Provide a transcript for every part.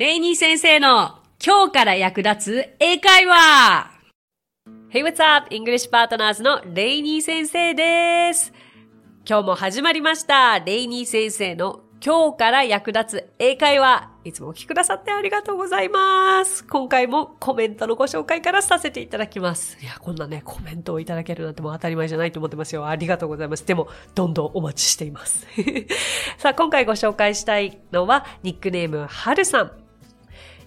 レイニー先生の今日から役立つ英会話 Hey, what's up? English Partners のレイニー先生です。今日も始まりました。レイニー先生の今日から役立つ英会話。いつもお聞きくださってありがとうございます。今回もコメントのご紹介からさせていただきます。いや、こんなね、コメントをいただけるなんてもう当たり前じゃないと思ってますよ。ありがとうございます。でも、どんどんお待ちしています。さあ、今回ご紹介したいのは、ニックネーム、はるさん。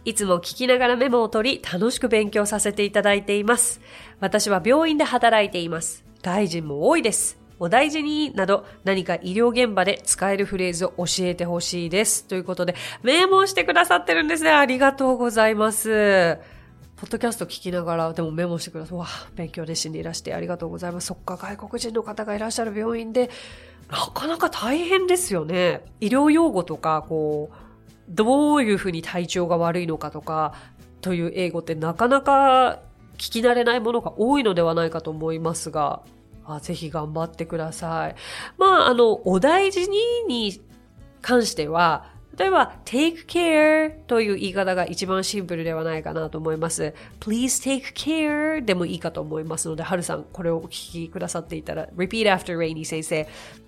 いつも聞きながらメモを取り、楽しく勉強させていただいています。私は病院で働いています。外人も多いです。お大事になど何か医療現場で使えるフレーズを教えてほしいです。ということで、メモしてくださってるんですね。ありがとうございます。ポッドキャスト聞きながら、でもメモしてください。わ、勉強熱心でいらしてありがとうございます。そっか、外国人の方がいらっしゃる病院で、なかなか大変ですよね。医療用語とか、こう、どういうふうに体調が悪いのかとか、という英語ってなかなか聞き慣れないものが多いのではないかと思いますが、あぜひ頑張ってください。まあ、あの、お大事にに関しては、例えば、take care という言い方が一番シンプルではないかなと思います。please take care でもいいかと思いますので、はるさん、これをお聞きくださっていたら、repeat after Rainy 先生。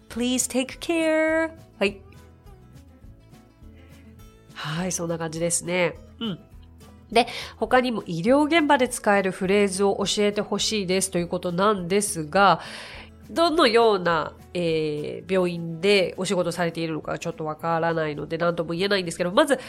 please take care はい。はい、そんな感じですね。うん。で、他にも医療現場で使えるフレーズを教えてほしいですということなんですが、どのような、えー病院でお仕事されているのかちょっとわからないので何とも言えないんですけど、まず、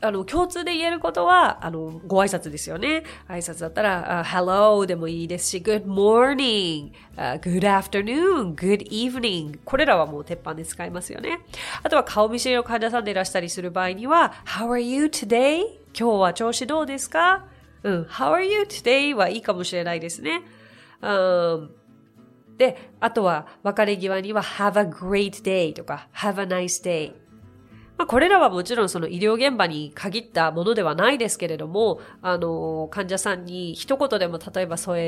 あの、共通で言えることは、あの、ご挨拶ですよね。挨拶だったら、あ hello でもいいですし、good morning、あ good afternoon、good evening。これらはもう鉄板で使いますよね。あとは顔見知りの患者さんでいらしたりする場合には、how are you today? 今日は調子どうですか？うん、how are you today? はいいかもしれないですね。うんで、あとは別れ際には have a great day とか have a nice day。まあ、これらはもちろんその医療現場に限ったものではないですけれども、あの、患者さんに一言でも例えば添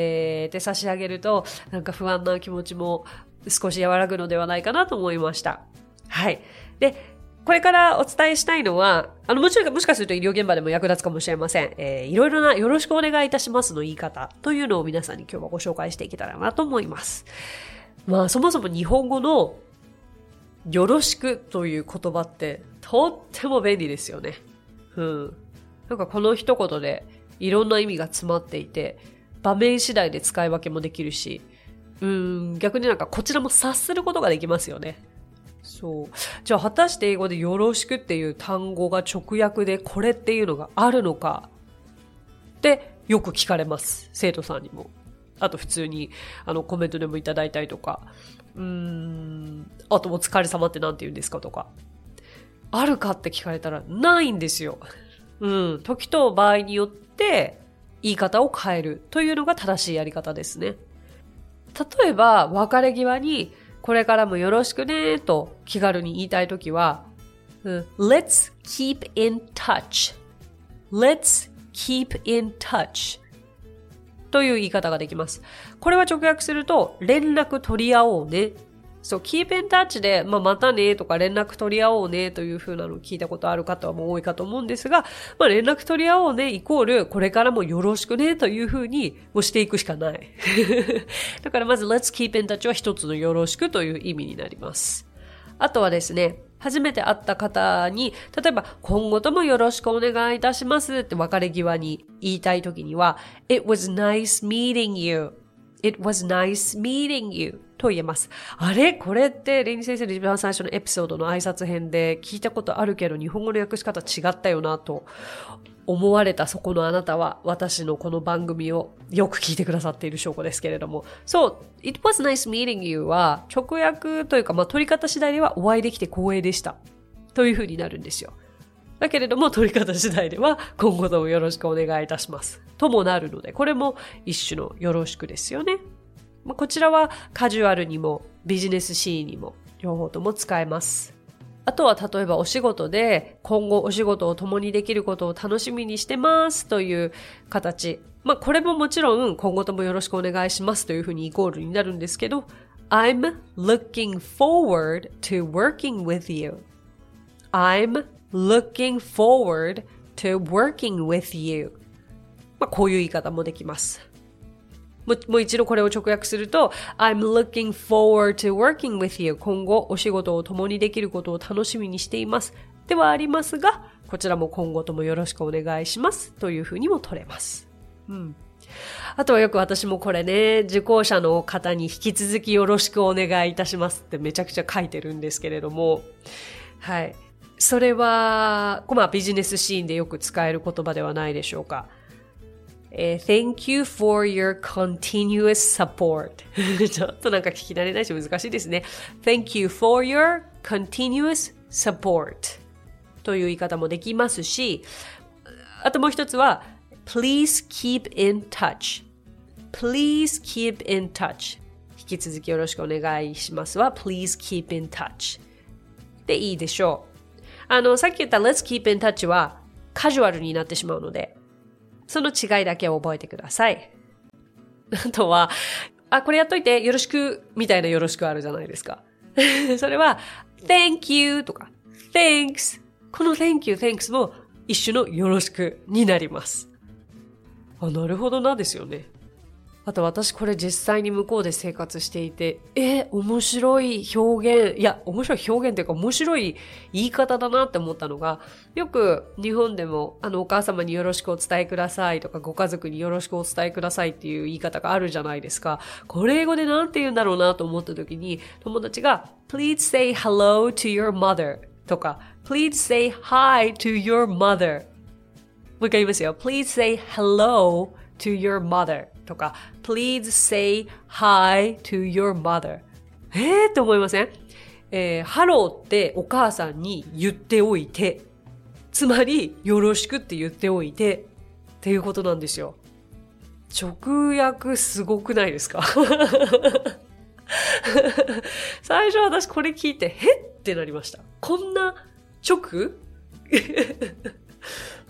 えて差し上げると、なんか不安な気持ちも少し和らぐのではないかなと思いました。はい。で、これからお伝えしたいのは、あの、もちろん、もしかすると医療現場でも役立つかもしれません。えー、いろいろな、よろしくお願いいたしますの言い方というのを皆さんに今日はご紹介していけたらなと思います。まあ、そもそも日本語のよろしくという言葉ってとっても便利ですよね。うん。なんかこの一言でいろんな意味が詰まっていて、場面次第で使い分けもできるし、うん、逆になんかこちらも察することができますよね。そう。じゃあ果たして英語でよろしくっていう単語が直訳でこれっていうのがあるのか？ってよく聞かれます。生徒さんにも。あと普通にあのコメントでもいただいたりとか。うん。あとお疲れ様って何て言うんですかとか。あるかって聞かれたらないんですよ。うん。時と場合によって言い方を変えるというのが正しいやり方ですね。例えば、別れ際に、これからもよろしくねと気軽に言いたいときは、うん Let's keep in touch.Let's keep in touch. という言い方ができます。これは直訳すると、連絡取り合おうね。そう、keep in touch で、まあ、またねとか連絡取り合おうねという風なのを聞いたことある方はもう多いかと思うんですが、まあ、連絡取り合おうねイコール、これからもよろしくねという風にもしていくしかない。だからまず let's keep in touch は一つのよろしくという意味になります。あとはですね、初めて会った方に、例えば、今後ともよろしくお願いいたしますって別れ際に言いたい時には、It was nice meeting you. It was nice meeting you. と言えます。あれ？これって、レイニー先生の一番最初のエピソードの挨拶編で聞いたことあるけど、日本語の訳し方違ったよなと思われたそこのあなたは、私のこの番組をよく聞いてくださっている証拠ですけれども。そう、It was nice meeting you は、直訳というか、まあ、取り方次第ではお会いできて光栄でした。という風になるんですよ。だけれども、取り方次第では、今後ともよろしくお願いいたします。ともなるので、これも一種のよろしくですよね。まあこちらはカジュアルにもビジネスシーンにも両方とも使えます。あとは例えばお仕事で今後お仕事を共にできることを楽しみにしてますという形。まあこれももちろん今後ともよろしくお願いしますというふうにイコールになるんですけど I'm looking forward to working with you. I'm looking forward to working with you. まあ、こういう言い方もできます。もう一度これを直訳すると、I'm looking forward to working with you. 今後お仕事を共にできることを楽しみにしています。ではありますが、こちらも今後ともよろしくお願いします。というふうにも取れます。うん。あとはよく私もこれね、受講者の方に引き続きよろしくお願いいたしますってめちゃくちゃ書いてるんですけれども、はい。それは、まあビジネスシーンでよく使える言葉ではないでしょうか。えー、Thank you for your continuous support. ちょっとなんか聞き慣れないし難しいですね。Thank you for your continuous support という言い方もできますし、あともう一つは、Please keep in touch. Please keep in touch. 引き続きよろしくお願いしますは、Please keep in touch. でいいでしょう。あの、さっき言った Let's keep in touch はカジュアルになってしまうので、その違いだけを覚えてください。あとは、あ、これやっといて、よろしく、みたいなよろしくあるじゃないですか。それは、thank you とか、thanks。この thank you, thanks も一種のよろしくになります。あ、なるほどなですよね。あと私これ実際に向こうで生活していて、え、面白い表現、いや、面白い表現っていうか面白い言い方だなって思ったのが、よく日本でも、あの、お母様によろしくお伝えくださいとか、ご家族によろしくお伝えくださいっていう言い方があるじゃないですか。これ英語でなんて言うんだろうなと思った時に、友達が、please say hello to your mother とか、please say hi to your mother もう一回言いますよ。please say hello to your mother とか、please say hi to your mother. えーって思いません？えー、ハローってお母さんに言っておいて、つまり、よろしくって言っておいて、っていうことなんですよ。直訳すごくないですか？最初私これ聞いて、へってなりました。こんな直？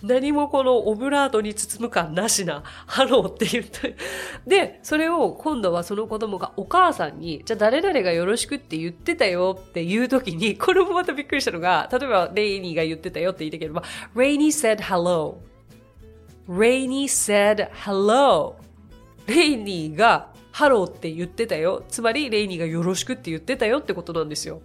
何もこのオブラートに包む感なしな、ハローって言って。で、それを今度はその子供がお母さんに、じゃあ誰々がよろしくって言ってたよっていう時に、これもまたびっくりしたのが、例えばレイニーが言ってたよって言ってければ、Rainy said hello. Rainy said hello. レイニーがハローって言ってたよ。つまりレイニーがよろしくって言ってたよってことなんですよ。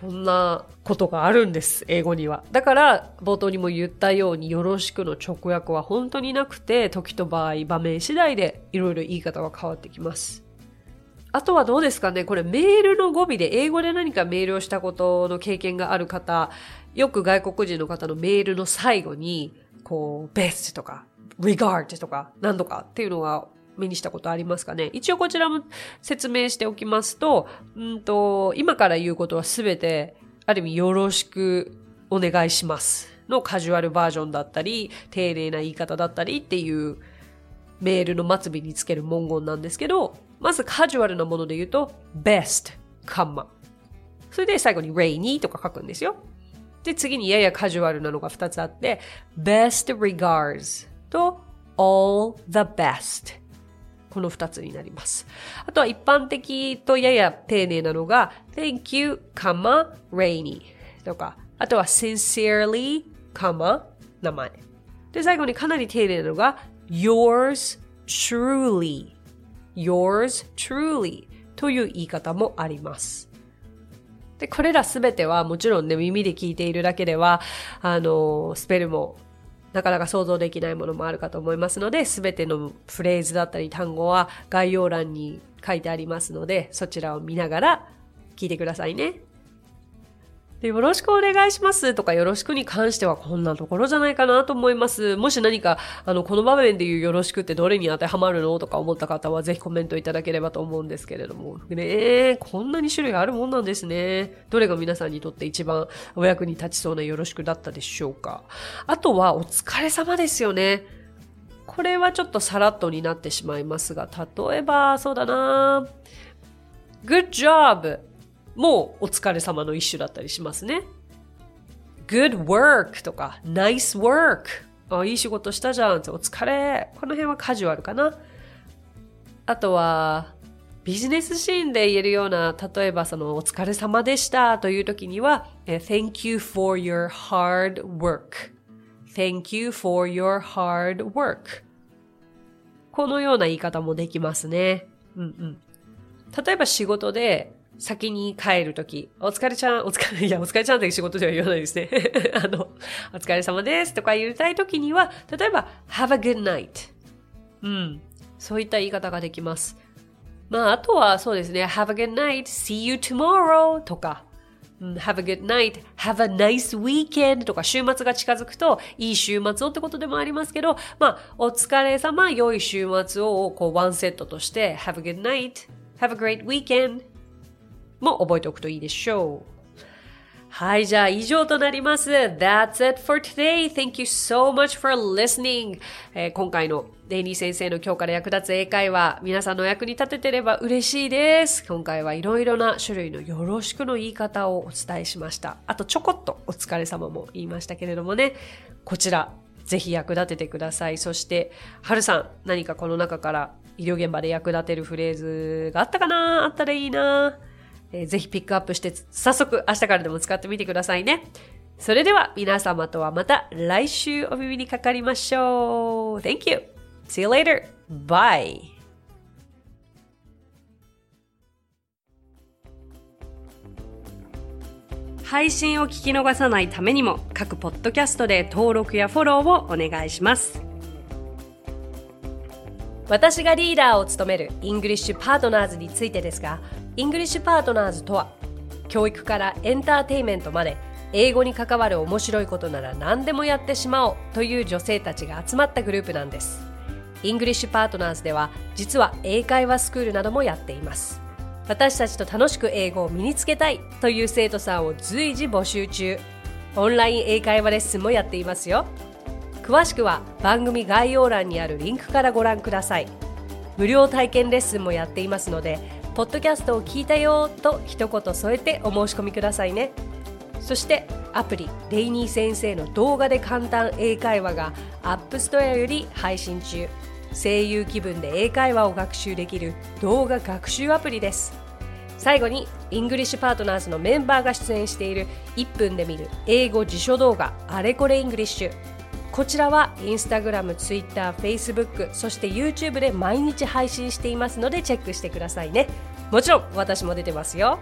こんなことがあるんです、英語には。だから、冒頭にも言ったように、よろしくの直訳は本当になくて、時と場合、場面次第でいろいろ言い方が変わってきます。あとはどうですかねこれメールの語尾で英語で何かメールをしたことの経験がある方、よく外国人の方のメールの最後に、こう、best とか、regard とか、何とかっていうのが目にしたことありますかね？一応こちらも説明しておきますと、んと、今から言うことはすべて、ある意味よろしくお願いしますのカジュアルバージョンだったり、丁寧な言い方だったりっていうメールの末尾につける文言なんですけど、まずカジュアルなもので言うと、best, カンマ。それで最後に rainy とか書くんですよ。で、次にややカジュアルなのが2つあって、best regards と all the best この二つになります。あとは一般的とやや丁寧なのが thank you, comma, rainy とか、あとは sincerely, comma, 名前。で、最後にかなり丁寧なのが yours truly, yours truly という言い方もあります。で、これらすべてはもちろんね、耳で聞いているだけでは、あの、スペルもなかなか想像できないものもあるかと思いますので、すべてのフレーズだったり単語は概要欄に書いてありますので、そちらを見ながら聞いてくださいね。で、よろしくお願いしますとかよろしくに関してはこんなところじゃないかなと思います。もし何か、あの、この場面で言うよろしくってどれに当てはまるのとか思った方はぜひコメントいただければと思うんですけれども。ねこんなに種類あるもんなんですね。どれが皆さんにとって一番お役に立ちそうなよろしくだったでしょうか。あとは、お疲れ様ですよね。これはちょっとさらっとになってしまいますが、例えば、そうだな Good job! もお疲れ様の一種だったりしますね。good work とか nice work あ、いい仕事したじゃんお疲れこの辺はカジュアルかな。あとは、ビジネスシーンで言えるような、例えばそのお疲れ様でしたという時には、Thank you for your hard work Thank you for your hard work. このような言い方もできますね。うんうん。例えば仕事で先に帰るとき、お疲れちゃん、お疲れ、いや、お疲れちゃんって仕事では言わないですね。あの、お疲れ様ですとか言いたいときには、例えば、have a good night。うん。そういった言い方ができます。まあ、あとはそうですね、have a good night, see you tomorrow とか、have a good night, have a nice weekend とか週末が近づくといい週末をってことでもありますけど、まあ、お疲れ様、良い週末をこうワンセットとして have a good night, have a great weekend も覚えておくといいでしょう。はい、じゃあ以上となります。That's it for today. Thank you so much for listening. えー、今回のデイニー先生の今日から役立つ英会話、皆さんの役に立ててれば嬉しいです。今回はいろいろな種類のよろしくの言い方をお伝えしました。あとちょこっとお疲れ様も言いましたけれどもね、こちらぜひ役立ててください。そして、はるさん、何かこの中から医療現場で役立てるフレーズがあったかな？あったらいいなえー、ぜひピックアップして、早速明日からでも使ってみてくださいね。それでは皆様とはまた来週お耳にかかりましょう。Thank you. See you later. Bye. 配信を聞き逃さないためにも各ポッドキャストで登録やフォローをお願いします。私がリーダーを務めるイングリッシュパートナーズについてですが、イングリッシュパートナーズとは教育からエンターテイメントまで英語に関わる面白いことなら何でもやってしまおうという女性たちが集まったグループなんです。イングリッシュパートナーズでは実は英会話スクールなどもやっています。私たちと楽しく英語を身につけたいという生徒さんを随時募集中。オンライン英会話レッスンもやっていますよ。詳しくは番組概要欄にあるリンクからご覧ください。無料体験レッスンもやっていますのでポッドキャストを聞いたよと一言添えてお申し込みくださいね。そしてアプリレイニー先生の動画で簡単英会話が App Store より配信中。声優気分で英会話を学習できる動画学習アプリです。最後にイングリッシュパートナーズのメンバーが出演している1分で見る英語辞書動画あれこれイングリッシュこちらはインスタグラム、ツイッター、フェイスブック、そして YouTube で毎日配信していますのでチェックしてくださいね。もちろん私も出てますよ。